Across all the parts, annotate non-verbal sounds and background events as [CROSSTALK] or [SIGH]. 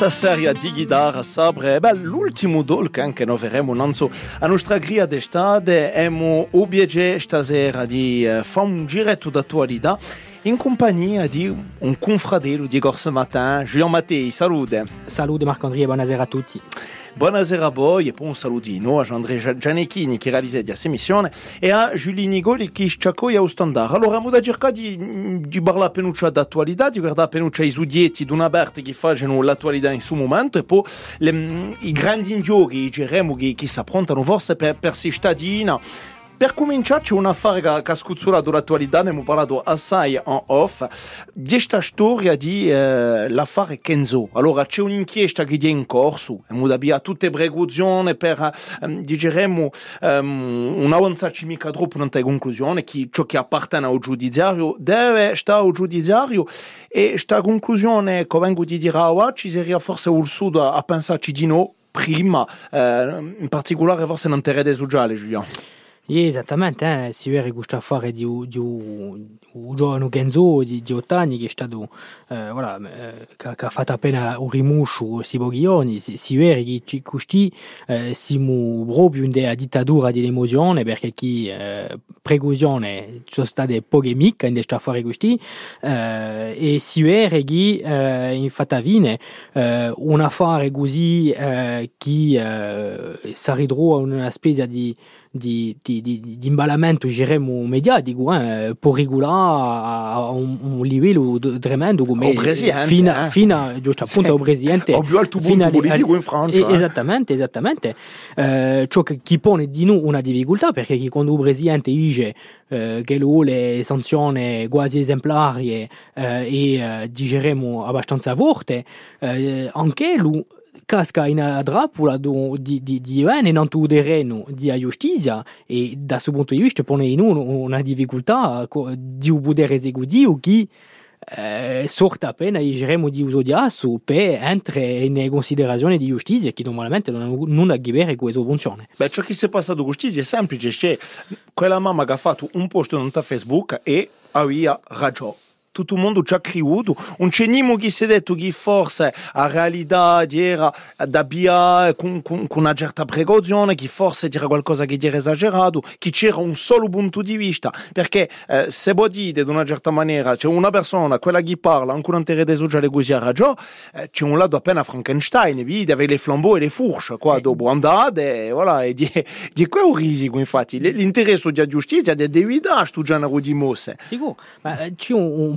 série serie di a sabre, e beh, l'ultimo dolce anche noi faremo nanzo a nostra gria d'estate, emo obiege stasera di eh, fare un giretto d'attualità in compagnia di un confratello di Gorse Matin, Julien Mattei, salute. Salute Marc-André e buonasera a tutti. Buonasera a voi e poi un salutino a Andrea Gianecchini che realizza questa missione e a Giulio Nigoli che ci accoglie a standard. Allora, abbiamo cercato di, di parlare penuccia d'attualità, di guardare penuccia i sudietti di una parte che fanno l'attualità in questo momento e poi le, i grandi indioghi, i geremo che, si approntano forse per, per si cittadina per cominciare c'è un affare che, che ha scuzzurato l'attualità, ne abbiamo parlato assai in off, di questa storia di eh, l'affare Kenzo. Allora c'è un'inchiesta che è in corso, abbiamo da tutte le precauzioni per ehm, digeremo non ehm, un'avanza mica troppo non in conclusione, che ciò che appartiene al giudiziario deve stare al giudiziario e questa conclusione come vengo di dire ora ci sarebbe forse il sud a pensarci di no prima, eh, in particolare forse in interesse sociale Giuliano. Oui, esattamente, eh. Hein. se io riuscito a fare di, di, un giovane Genzo di, di Ottani che è stato, eh, voilà, eh, che, che, ha fatto appena un rimuscio a si se, se io riuscito così, eh, mu proprio della dittatura dell'emozione perché chi eh, preclusione sono state polemiche in questa fare gusti eh, e si io riuscito eh, in fatavine eh, un affare così eh, che eh, si ritrova una spesa di di, di, di, di imbalamento geremo mediatico eh, porrigula a un, un livello tremendo come hein. fino, eh? fino giusto appunto sì. al presidente o più alto punto politico euh, a, in Francia eh, esattamente esattamente eh, ciò che chi pone di noi una difficoltà perché chi quando il presidente dice euh, che lui le sanzioni quasi esemplari e eh, e, eh digeremo abbastanza forte eh, anche lui casca in drapula do, di, di, di UN in un terreno di giustizia e da questo punto di vista pone in uno una difficoltà di un potere esecutivo che eh, sorta appena il geremo di uso di asso per entrare in considerazione di giustizia che normalmente non, non ha a che vedere con questa funzione. Beh, ciò che si è passato con giustizia è semplice, c'è quella mamma che ha fatto un post su Facebook e aveva ragione tutto il mondo todo mundo já c'è um chi si è detto che forse a realidade era da Bia com, com, com uma certa precauzione, que força era qualcosa que era exagerado, que c'era un solo punto di vista, Perché eh, se pode dire de uma certa maniera, c'è una persona, quella che parla, ancora in terra sociale così ha ragione, eh, c'è un lato appena Frankenstein, vedi, avere le flambeaux e le fourche, qua, eh. dopo andate, e voilà, e di, [LAUGHS] di qua è un risico, infatti, l'interesse della giustizia di evitare questo genere di mosse. Sicuro, ma eh, c'è un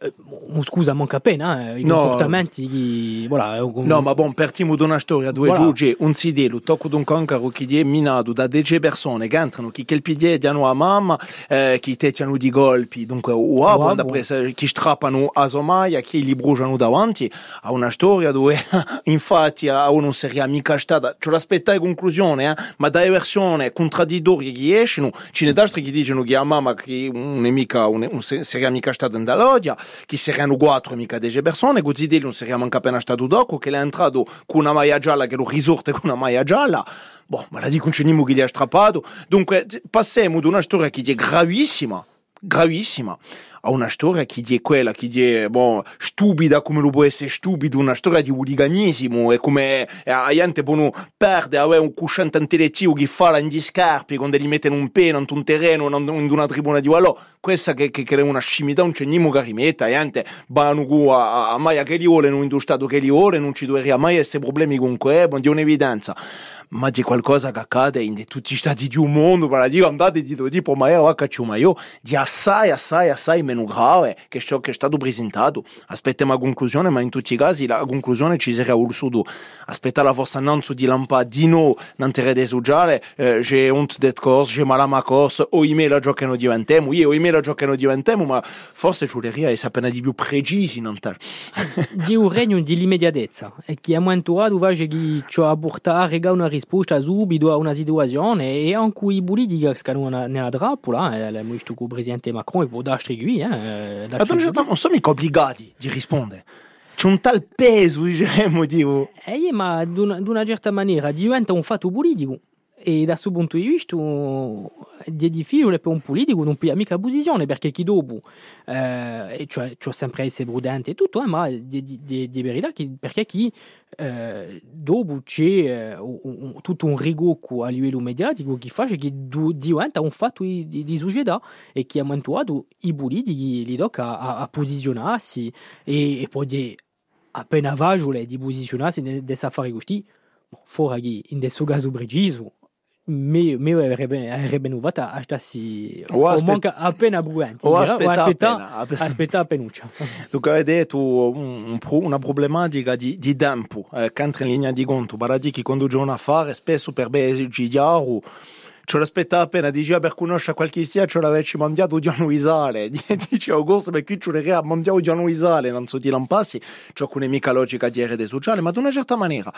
Eh, scusa, manca appena eh, i no, comportamenti che, voilà, con... No, ma bon, partiamo da una storia dove voilà. giuge [LAUGHS] un sidello tocco di un cancro che è minato da 10 persone che entrano, che il piede hanno a mamma, eh, che tecciano di golpi, dunque uabo, uabo. Dappresa, che strappano a somaia, che li bruciano davanti, a una storia dove infatti a uno seria mica stata, ce l'aspetta in conclusione, eh, ma dai versione contraddittorie che escono, ce ne d'altri che dicono che a mamma che un nemico mica, un, un seria mica stata in dall'odio che che saranno quattro mica 10 persone così non saremmo anche appena stati dopo che è entrato con una maglia gialla che lo risorte con una maglia gialla boh ma la dico non che li ha strappato dunque passiamo da una storia che è gravissima gravissima a una storia che è quella, che è bon, stupida come lo può essere stupido, una storia di uliganismo, e come la eh, gente buono perde avere un cusciante intellettivo che fa in gli scarpi quando gli mettono un pena in un terreno, in una tribuna di Wallò, questa che, che, che è una scimità, non c'è cenimo che rimetta, la gente vanno a, a, mai a che li vuole, non in stato che li vuole, non ci dovrebbe mai essere problemi con quello, boh, di un'evidenza ma c'è qualcosa che accade in tutti gli stati di un mondo, per dire andate di tipo, ma io, cacciu, ma io, di assai, assai, assai meno meno grave che ciò che è stato presentato. Aspettiamo la conclusione, ma in tutti i casi la conclusione ci sarà il sud. Aspettare la forza non di Lampa di lampadino, non ti rede sugiare, eh, c'è un det corso, c'è malama corso, o i me la non diventiamo, io o i me la non diventiamo, ma forse giureria è appena di più precisi non tal. Di un regno di l'immediatezza, e chi è mai inturato va a portare una risposta subito a una situazione e anche i politici che scadono nella trappola, eh, l'abbiamo visto con il presidente Macron e può darci qui, eh, Adonis Adam non sono mica obbligati di rispondere. C'è un tal peso, diciamo, tipo. Eh, ma d'una, una, certa maniera diventa un fatto politico. et da ce bon tuyu je dis des filles ou les pommes poulies des ou non plus amis à position les berques qui d'obou et eh, tu e as tu as sempre assez brudante et tout toi eh, ma des des des berida qui perché qui eh, d'obou c'è tout ton rigo qu'a a lieu le média dit qu'il fait qui dit on fait oui des sujets là et qui a moins toi d'où i bouli dit les doc à à positionner si et e pour des à peine avage ou les dit positionner c'est des safari gusti Foraghi in desugas ubrigis, Meu, meu revenuta si manca appena buenti aspetta aspetta penuccia Luca hai detto un, un, una problematica di, di tempo eh, che entra in linea di conto baradi quando conduce ah, [LAUGHS] a fare spesso per gidiaro ci aspetta appena diceva per conoscere qualche sia ci l'avessi mandato di annuisale dice Augusto qui ci l'aveva mandato di annuisale non so ti lampassi c'è alcune mica logica di rete sociale ma di una certa maniera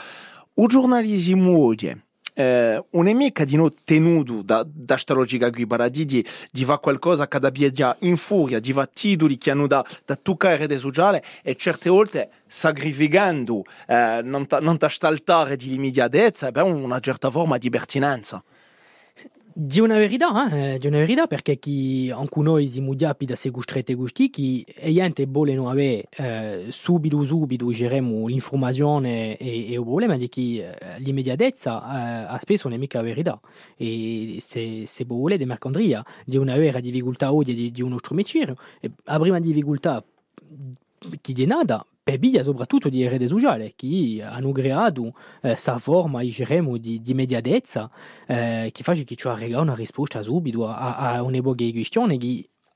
un giornalismo oggi eh, nemico di noi tenuto da, da sta logica qui paradidi di va qualcosa che da biadia in furia di va titoli che hanno da, da toccare de sociale e certe volte sacrificando eh, non, ta, non ta staltare di limitatezza beh una certa forma di pertinenza Di una verità, hein, eh? di una verità perché chi anche noi siamo già più da se gustare e gusti, chi è gente vuole non avere eh, subito subito geremo l'informazione e, e, il problema di chi euh, l'immediatezza eh, spesso non è mica la verità e se, se vuole di mercandria, hein. di una vera difficoltà odia di, di uno La hein. prima difficoltà chi di nada Bebija soprattutto di erede sociale, che hanno creato questa eh, forma, diremo, di, di mediatezza eh, che fa che ci arriva una risposta subito a, a un'epoca di questione che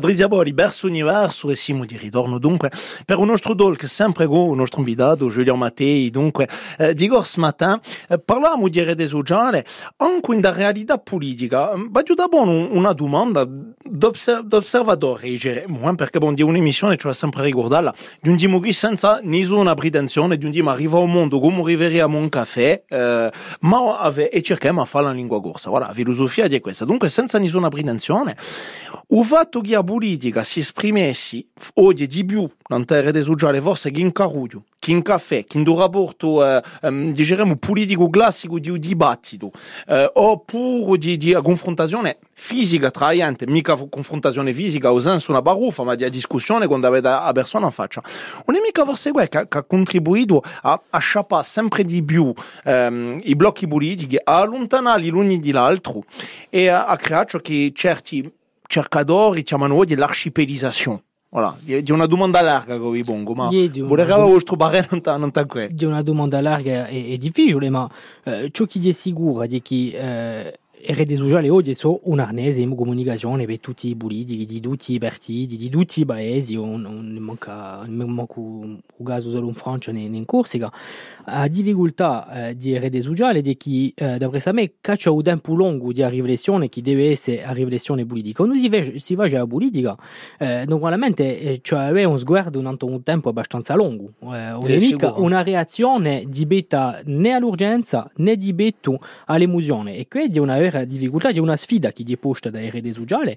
Patrizia Bori, Verso Universo e Simo di ritorno dunque per un nostro talk sempre con il nostro invitato Giuliano Mattei, dunque eh, di Gors Matin eh, parliamo di rete sociale anche in da realtà politica Ma mm, da buono una domanda d'osservatore diciamo, perché bon, di un'emissione cioè sempre ricordarla di giungiamo qui senza nessuna pretensione giungiamo arriva al mondo come arriveremo a un caffè eh, ma ave, e cerchiamo a fare la lingua corsa voilà, la filosofia di questa dunque senza nessuna pretensione il fatto che abbiamo politica si esprimesse oggi di più nella terra di Sugiale forse che in Caruglio, che in caffè, che in un rapporto, eh, um, politico classico di dibattito, eh, oppure di, di confrontazione fisica tra gente, mica confrontazione fisica o senso una baruffa, ma di discussione quando avete la persona in faccia. Non è mica forse che, che ha contribuito a, a sciapare sempre di più ehm, i blocchi politici, a allontanarli l'uno dall'altro e a, a creare ciò che certi cercador e chamano de l'archipélisation. Voilà, il y a une demande à larga, oui, bon, ma vous le regardez, où je trouve rien en tant que. Il y a une demande à et difficile, mais ce qui est sûr, c'est que e erredezuja leo diezo unarnezemo comunicazione per tutti i bulidi, di tutti i partiti, di tutti i paesi, non, non manca, non manca un gaso solo in Francia né in Corsica. a difficoltà eh, di erredezuja è che, eh, d'après me, caccia un tempo lungo di riflessione chi deve essere la riflessione politica. Quando si, ve, si va alla politica, eh, normalmente eh, cioè, è un sguardo durante un tempo abbastanza lungo, eh, eh non mica una reazione di beta né all'urgenza né di betto all'emozione e quindi una per difficoltà di una sfida che gli è posta da RD Sugiale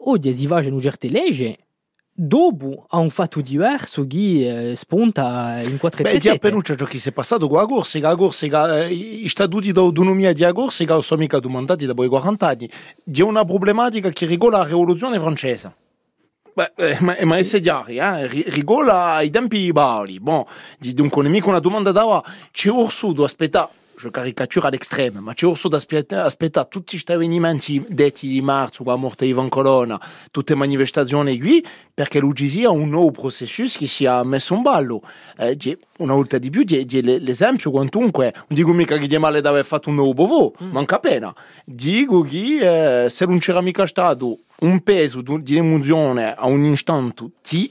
ovdje zivaže in certe legge, dopo a un fatto diverso che eh, spunta in 4 Beh, a Perugia giochi se è passato con la Corsica, la Corsica, eh, i statuti d'autonomia di Corsica sono mica domandati da poi 40 anni, di una problematica che rigola la rivoluzione francese. Beh, eh, ma, ma è chiari, eh? rigola ai tempi di bali. Bon, dunque, nemico una domanda dava c'è Orsudo, aspetta, je caricature à l'extrême, ma c'è orso da aspettare tutti questi avvenimenti detti di marzo, la morte di Ivan Colonna, tutte le manifestazioni qui, perché l'UGC ha un nuovo processo che si è messo in ballo. Eh, una volta di più, di l'esempio quantunque, non dico mica che di male di aver fatto un nuovo bovo, mm. manca appena. Dico che eh, se non c'era mica stato un peso di emozione a un istante T,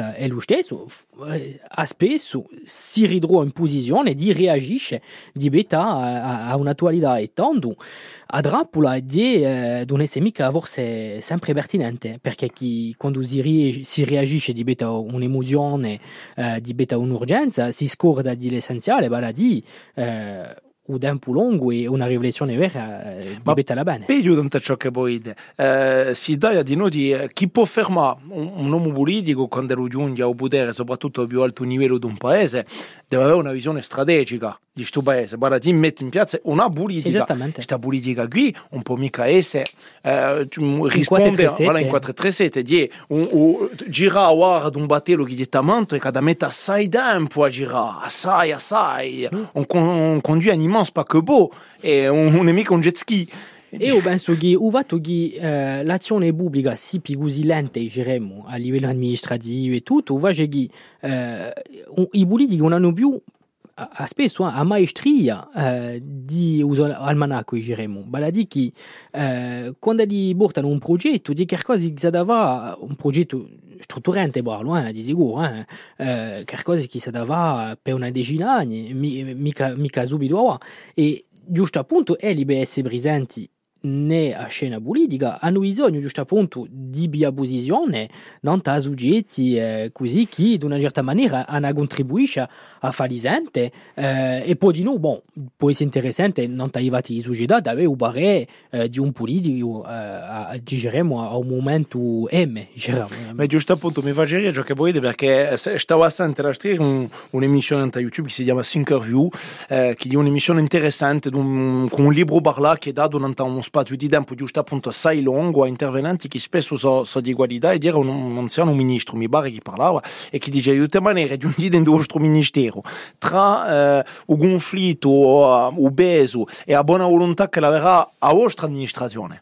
detta eluste so euh, aspe so euh, si ridro in posizione di reagisce di beta a, a un'attualità e tanto a Drapula di eh, non essere mica forse sempre pertinente perché chi quando si, si reagisce di beta un'emozione eh, di beta un'urgenza si scorda di l'essenziale vale a un tempo lungo e una riflessione vera eh, Ma di alla bene. Peggio tanto ciò che poi eh, si dà di noi eh, chi può fermare un, un, uomo politico quando raggiunge un potere, soprattutto al più alto livello di un paese, deve avere una visione strategica di questo paese. Guarda, ti metti in piazza una politica. Questa politica qui un po' mica essere eh, risponde in voilà, in 437 di un, un, girare guarda un battello che detta manto e da mette assai tempo a girare, assai, assai, mm. un, un, un animale France, pas que beau. Et on, on est mis contre jet ski. Eo bensogi uvatogi uh, l'azione pubblica si pigusilente giremo a livello amministrativo e tutto uvagegi uh, i politici non dit qu'on a spesso a maestria uh, di usare almanacco giremo vale a dire che uh, quando gli portano un projet tu dis quelque chose si un projet strutturante buono, loin di sicuro. Eh. Eh, qualcosa che si dava eh, per una decina mica, mica subito. Et eh. E giusto appunto è l'IBS presenti né a scena politica hanno bisogno giusto appunto di biaposizione non da soggetti eh, così che in una certa maniera hanno contribuito a fare sente eh, e poi di nuovo bon, può essere interessante non arrivati in società da avere un parere eh, di un politico eh, a, diciamo, a un momento M diciamo. ma giusto appunto mi facevi ciò che volete perché eh, stavo a sentire un, un'emissione su YouTube che si chiama Sinkerview eh, che è un'emissione interessante un, con un libro parla che è dato durante un spazio di tempo giusto appunto assai lungo a intervenenti che spesso sono so di qualità e dire un, un anziano ministro, mi pare che parlava, e che dice di tutte di un giungite nel vostro ministero tra eh, un conflitto, uh, eh, un peso e la buona volontà che la verrà a vostra amministrazione.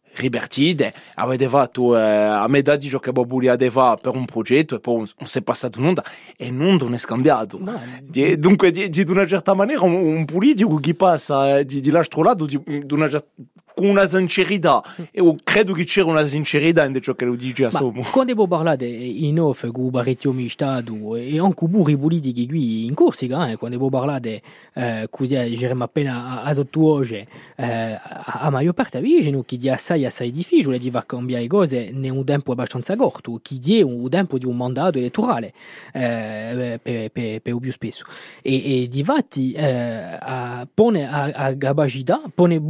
Ribertide, avevate ah, eh, a metà di ciò che Bobuli aveva per un progetto e poi non si è passato un'onda e non è scambiato. No. Di, dunque, di, di, una certa maniera, un, un politico che passa eh, di, di l'altro lato, di, di una certa con la sincerità io hmm. e, credo che c'era una sincerità in ciò che lo dice a Somo quando abbiamo parlato in off con Barrettio Mistadu e anche pure i politici qui in Corsica eh, quando abbiamo parlato eh, così diremmo eh, appena a, a Sottuoge eh, a, a Mario Partavigeno che di assai assai difficile di far cambiare cose in un tempo abbastanza corto che di un tempo di un mandato elettorale eh, per, per, per più spesso e, e di fatti eh, a, pone a, a gabagità pone,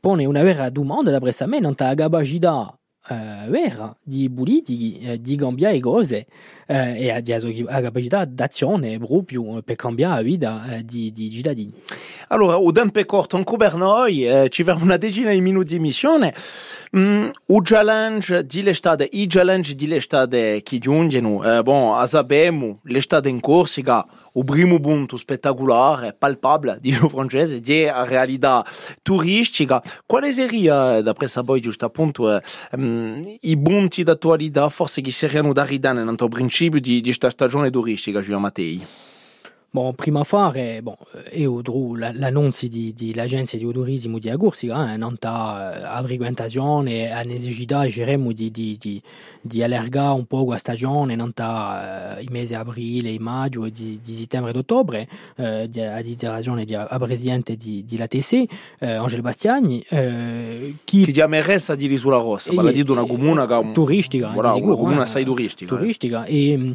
pone una a ver du monde on entre la capacità eh, vera di bouli, di et eh, e cose e euh, a diazogi aga bejida d'azione proprio euh, per cambiare vita di, di cittadini. alors au dan corto euh, anche per noi, eh, ci fermo una decina di minuti di missione Mm, o challenge di l'estate, i challenge di l'estate che giungono, eh, bon, sappiamo, l'estate in Corsica, il primo punto spettacolare, palpabile, [LAUGHS] dico francese, di realtà turistica. Quale sarebbe, eh, da questa poi giusto appunto, eh, mm, i punti d'attualità forse che saranno da ridare nel tuo de di, di sta stagione turistica, ci Matei. Bon, prima fare, bon, io Drew, l'annunzio di, di l'agenzia di turismo di Agursi, eh, non ta a frequentazione, a necessità cerchiamo di, di, di, di allargare un po' la stagione, non ta eh, i mesi aprile, i maggio di, di settembre ed ottobre, eh, di, a dichiarazione di a presidente di, di TC, eh, Angelo Bastiani, eh, chi... Che ti ameressa di Risula Rossa, parla di una comuna che... Turistica, di sicuro, una comuna eh, assai turistica. Turistica, eh. e...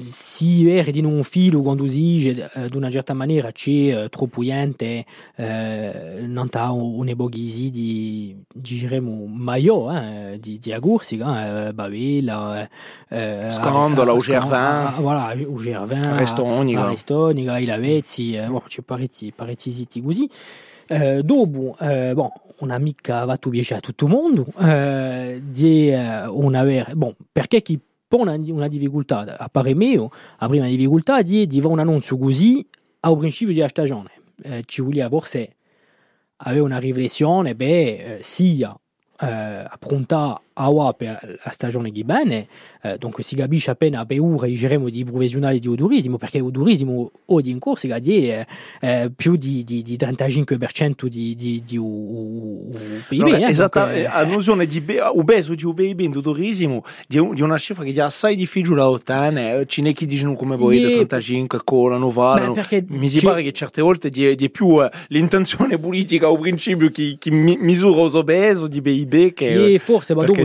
si er di non filo quando si dice uh, eh, di una certa maniera c'è uh, troppo niente uh, eh, non ha un eboghisi di diremo maio eh, di, di agursi eh, Babila eh, ah, la o Gervin voilà o Gervin Aristoniga Aristoniga i Lavezzi eh, bon, c'è parecchi tu siti così eh, dopo eh, bon on a mica tout bien a tutto le monde eh, di on avait bon perché qui una, una difficoltà, a parer mio, la prima difficoltà di fare un annuncio così al principio di stagione. Eh, ci voleva forse avere una riflessione, beh, sia eh, Awa per la stagione Ghibane, eh, dunque si capisce appena per ora diremo di professionali di odurismo, perché odurismo oggi in corso ha eh, eh, più di, di, di 35% di, di, di u, PIB. No, eh, esattamente, eh. allusione di obeso di UBIB in odurismo, di, di una cifra che è assai difficile da ottenere, eh, ci ne chi dicono come voi, e... 35, colano, valano, mi si pare che certe volte di, più eh, l'intenzione [LAUGHS] politica o principio che, misura l'obeso di PIB che... E forse, ma dopo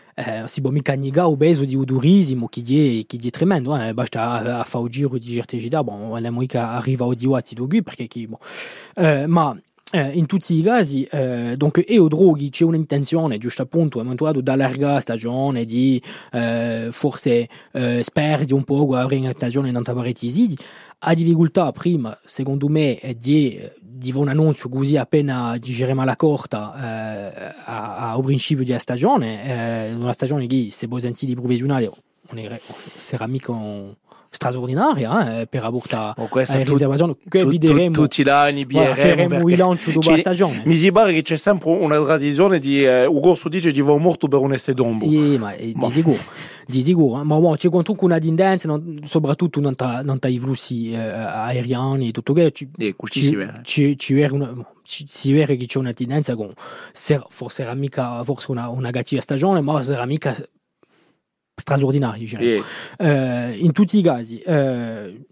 Euh, si sibomi kaniga obez odi uduriz imo dit très mal hein bah j'ta a fauji odi jertejida bon la moika arriva odi ti dogu parce que bon euh, ma eh, in tutti i casi, eh, donc, e o droghi c'è un'intenzione, giusto appunto, eventuato eh, d'allargare stagione, di eh, forse eh, sperdi un po' avere in stagione non taparettisidi, a difficoltà prima, secondo me, di, di un annuncio così appena giriamo la corta eh, al principio della stagione, eh, una stagione che se voi sentite provvisionale sarà mica straordinaria eh, per Aborta oh, questa, eh, tu, tu, che vedremo tutti gli anni voilà, faremo il lancio dopo la stagione mi sembra che c'è sempre una tradizione di eh, un corso dice di va morto per un essere d'ombo e, ma, eh, ma. di sicuro di sicuro, eh? ma wow, c'è quanto una tendenza, soprattutto non tra i flussi eh, aeriani e tutto che ci, e ci, ci, una, si vede che c'è una tendenza con ser, forse era mica forse una, una cattiva stagione, ma sarà mica straordinaria. Diciamo. Yeah. Eh, in tutti i casi. Eh,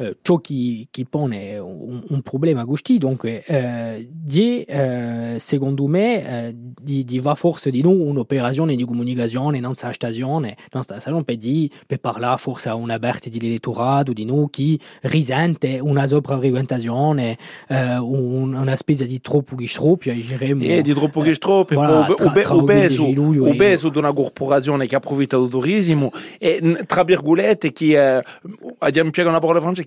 eh, ciò che, che, pone un, un problema così, dunque, eh, di, eh, secondo me, eh, di, di, va forse di noi un'operazione di comunicazione, non sa stagione, non sta stagione per, di, per parlare forse a un aperto dell'elettorato di noi che risente una sopravvigentazione, eh, un, una spesa di troppo che stroppia, e diremmo... E di troppo che stroppia, e voilà, tra, tra o peso, o e- peso di una corporazione che approfitta del turismo e, tra virgolette, che, mm, abbiamo piegato una parola francese,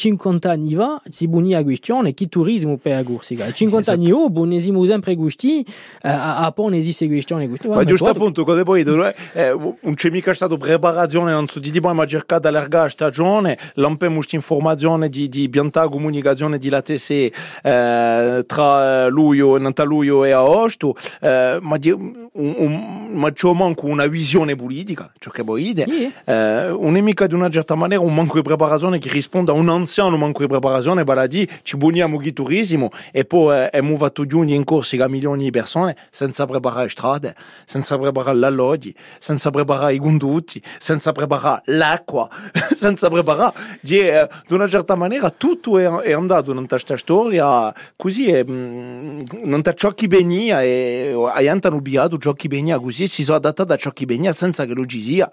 50 anni va, si bunia gustione chi turismo per a gurstica 50 anni o buonesimo sempre gusti a, a ponesi gustione gusti ma giusto appunto cosa poi eh, non c'è mica stato preparazione non so di tipo ma cercata allargare stagione l'ampiamo questa informazione di, di pianta comunicazione di la TC eh, tra eh, luglio e luglio e agosto eh, ma, di, un, un, ma c'è manco una visione politica ciò che poi idea yeah. eh, non di una certa maniera un manco di preparazione che risponda a un anno funziona manco di preparazione per ci buoniamo il turismo e poi eh, muova tutti in corsi a milioni di persone senza preparare le strade, senza preparare l'alloggio, senza preparare i condotti, senza preparare l'acqua, [LAUGHS] senza preparare. Di, eh, di una certa maniera tutto è, è andato in questa storia così e, eh, mh, mm, non c'è ciò eh, che veniva e hanno obbligato ciò che veniva così si sono adattati a ciò che veniva senza che lo ci sia.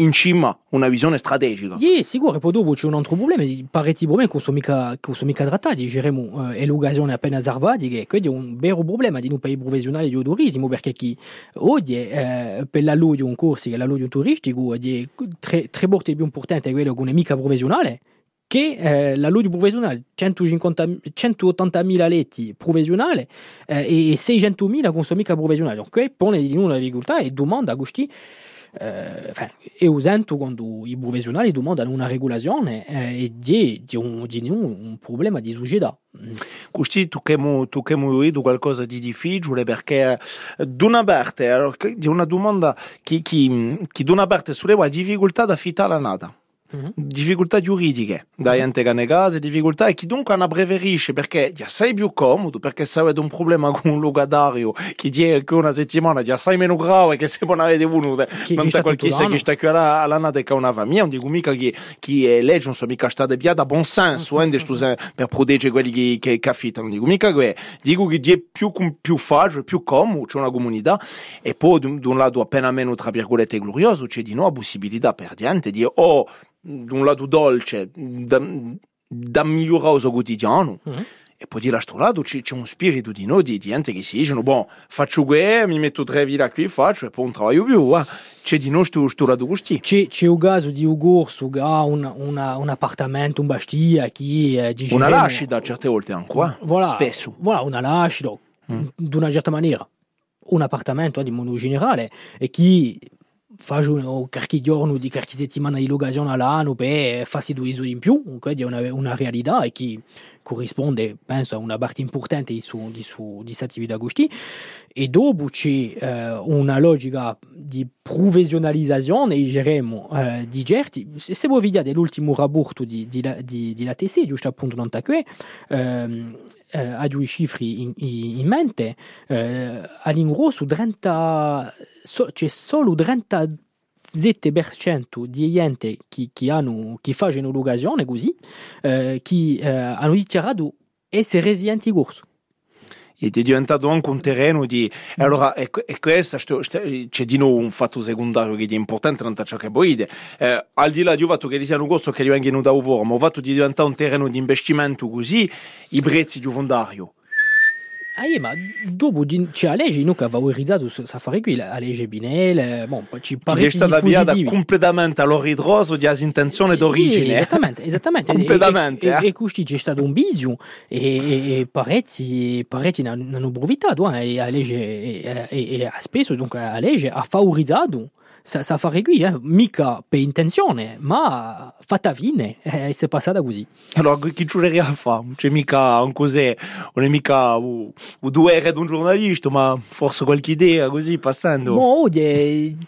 in cima una visione strategica. Sì, sicuro, e poi dopo c'è un altro problema, parecchi problemi che sono mica, che sono mica trattati, diremo, eh, è l'occasione appena salvata, che è un vero problema di un paese professionale di turismo, perché chi odia eh, per l'alludio di un corso che è l'alludio turistico è tre, tre volte più importante di quello che non professionale, che eh, la Ludio professionale 180.000 letti professionale eh, e 600.000 con sua mica professionale, ok? Pone di nulla la difficoltà e domanda a questi euh, enfin, et aux Intes, quando i professionnels demandent une régulation et eh, di, di, un, di un problema di società. Così tocchiamo, tocchiamo vedo qualcosa di difficile perché eh, da una parte, allora, una domanda che, che, che da una parte solleva difficoltà di affittare la nata. Mm-hmm. difficoltà giuridiche dai ente cane case, difficoltà e chi dunque ne preferisce perché ti assai più comodo, perché se avete un problema [LAUGHS] con un locatario che ti che una settimana ti assai meno grave che se non avete venuto, chi, non c'è qualcosa che sta qui all'annata che una famiglia, non dico mica che, che è legge, non so mica sta via da buon senso mm-hmm. per proteggere quelli che, che, che affittano, non dico mica che dico che è più, più facile, più comodo, c'è una comunità e poi da un lato appena meno tra virgolette glorioso c'è di nuovo la possibilità per gente di oh d'un lato dolce, da, da migliorare il suo quotidiano. Mm. E poi dall'altro lato c'è, c'è un spirito di noi, di, di gente che si dice, boh, faccio questo, mi metto tre vita qui, faccio e poi non lavoro più. Eh. C'è di noi questo lato così. C'è, c'è, un caso di un corso che ha un, una, un appartamento, un bastia, che... Eh, dice, una lascita a certe volte ancora. voilà, spesso. Voilà, una lascita, mm. d'una certa maniera. Un appartamento, eh, di modo generale, e chi faccio qualche giorno di qualche settimana di l'occasione all'anno per fare due esempi in più, quindi è una, una, realtà e chi, corrisponde penso a una parte importante di, su, di, su, di questa attività agosti. e dopo c'è eh, una logica di professionalizzazione diremo eh, di certi se voi vediate l'ultimo rapporto di, di, di, di LATC giusto appunto non tacque ehm, eh, ha due cifre in, in mente eh, all'ingrosso 30 so, c'è solo 30 7% di gente che, che, hanno, che fanno l'occasione così, eh, che eh, hanno dichiarato essere residenti corso ed è diventato anche un terreno di mm. allora e, e questo c'è di nuovo un fatto secondario che è importante tanto ciò che boide eh, al di là di un fatto che siano costo che gli vengono da uvoro ma il fatto di diventare un terreno di investimento così i prezzi di fondario Aiema, dopo cioè, a legge non valorizzato sa fare qui, la legge Binel, bon, ci pare che sia cambiata completamente all'orridroso di intenzione eh, d'origine. Esattamente, esattamente. [LAUGHS] E, e, completamente. E, e, eh. e c'è stato un bisogno e, e, pareti pareti paretti hanno approfittato eh, e, a legge, e, e, e, e spesso dunque, a legge ça, sa fa hein. mica per intenzione, ma fatta fine e eh, si è passata così. Allora, chi ci a fare? C'è mica un cos'è, non è mica un, un due ore di un giornalista, ma forse qualche idea così passando. No, oggi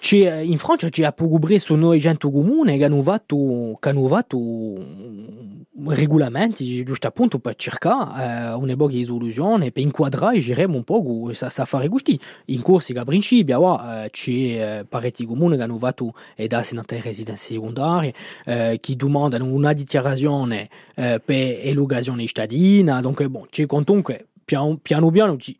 oh, in Francia c'è poco su noi gente comune che hanno fatto, che hanno fatto mm, regolamenti, giusto appunto, per cercare eh, una buona risoluzione, per inquadrare, diremo un po' ça, ça fare gusti. In corsi che a principio, eh, c'è eh, pareti comuni comune, rinnovato è e da senatore residenza secondaria, eh, che domandano una dichiarazione eh, per elugazione cittadina, dunque bon, c'è comunque piano piano, piano ci,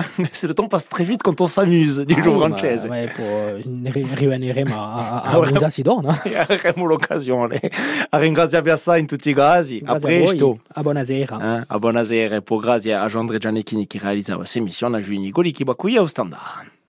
[LAUGHS] Mais Le temps passe très vite quand on s'amuse, du jour ah, Francese. un poi non. Il y a une l'occasion. Avremo A Ringraziamo assai in tutti i casi. A presto. A, a buonasera. Eh, a buonasera. E grazie a Jean-André qui réalise réalise missions. On a Giulio Goli qui va couiller au standard.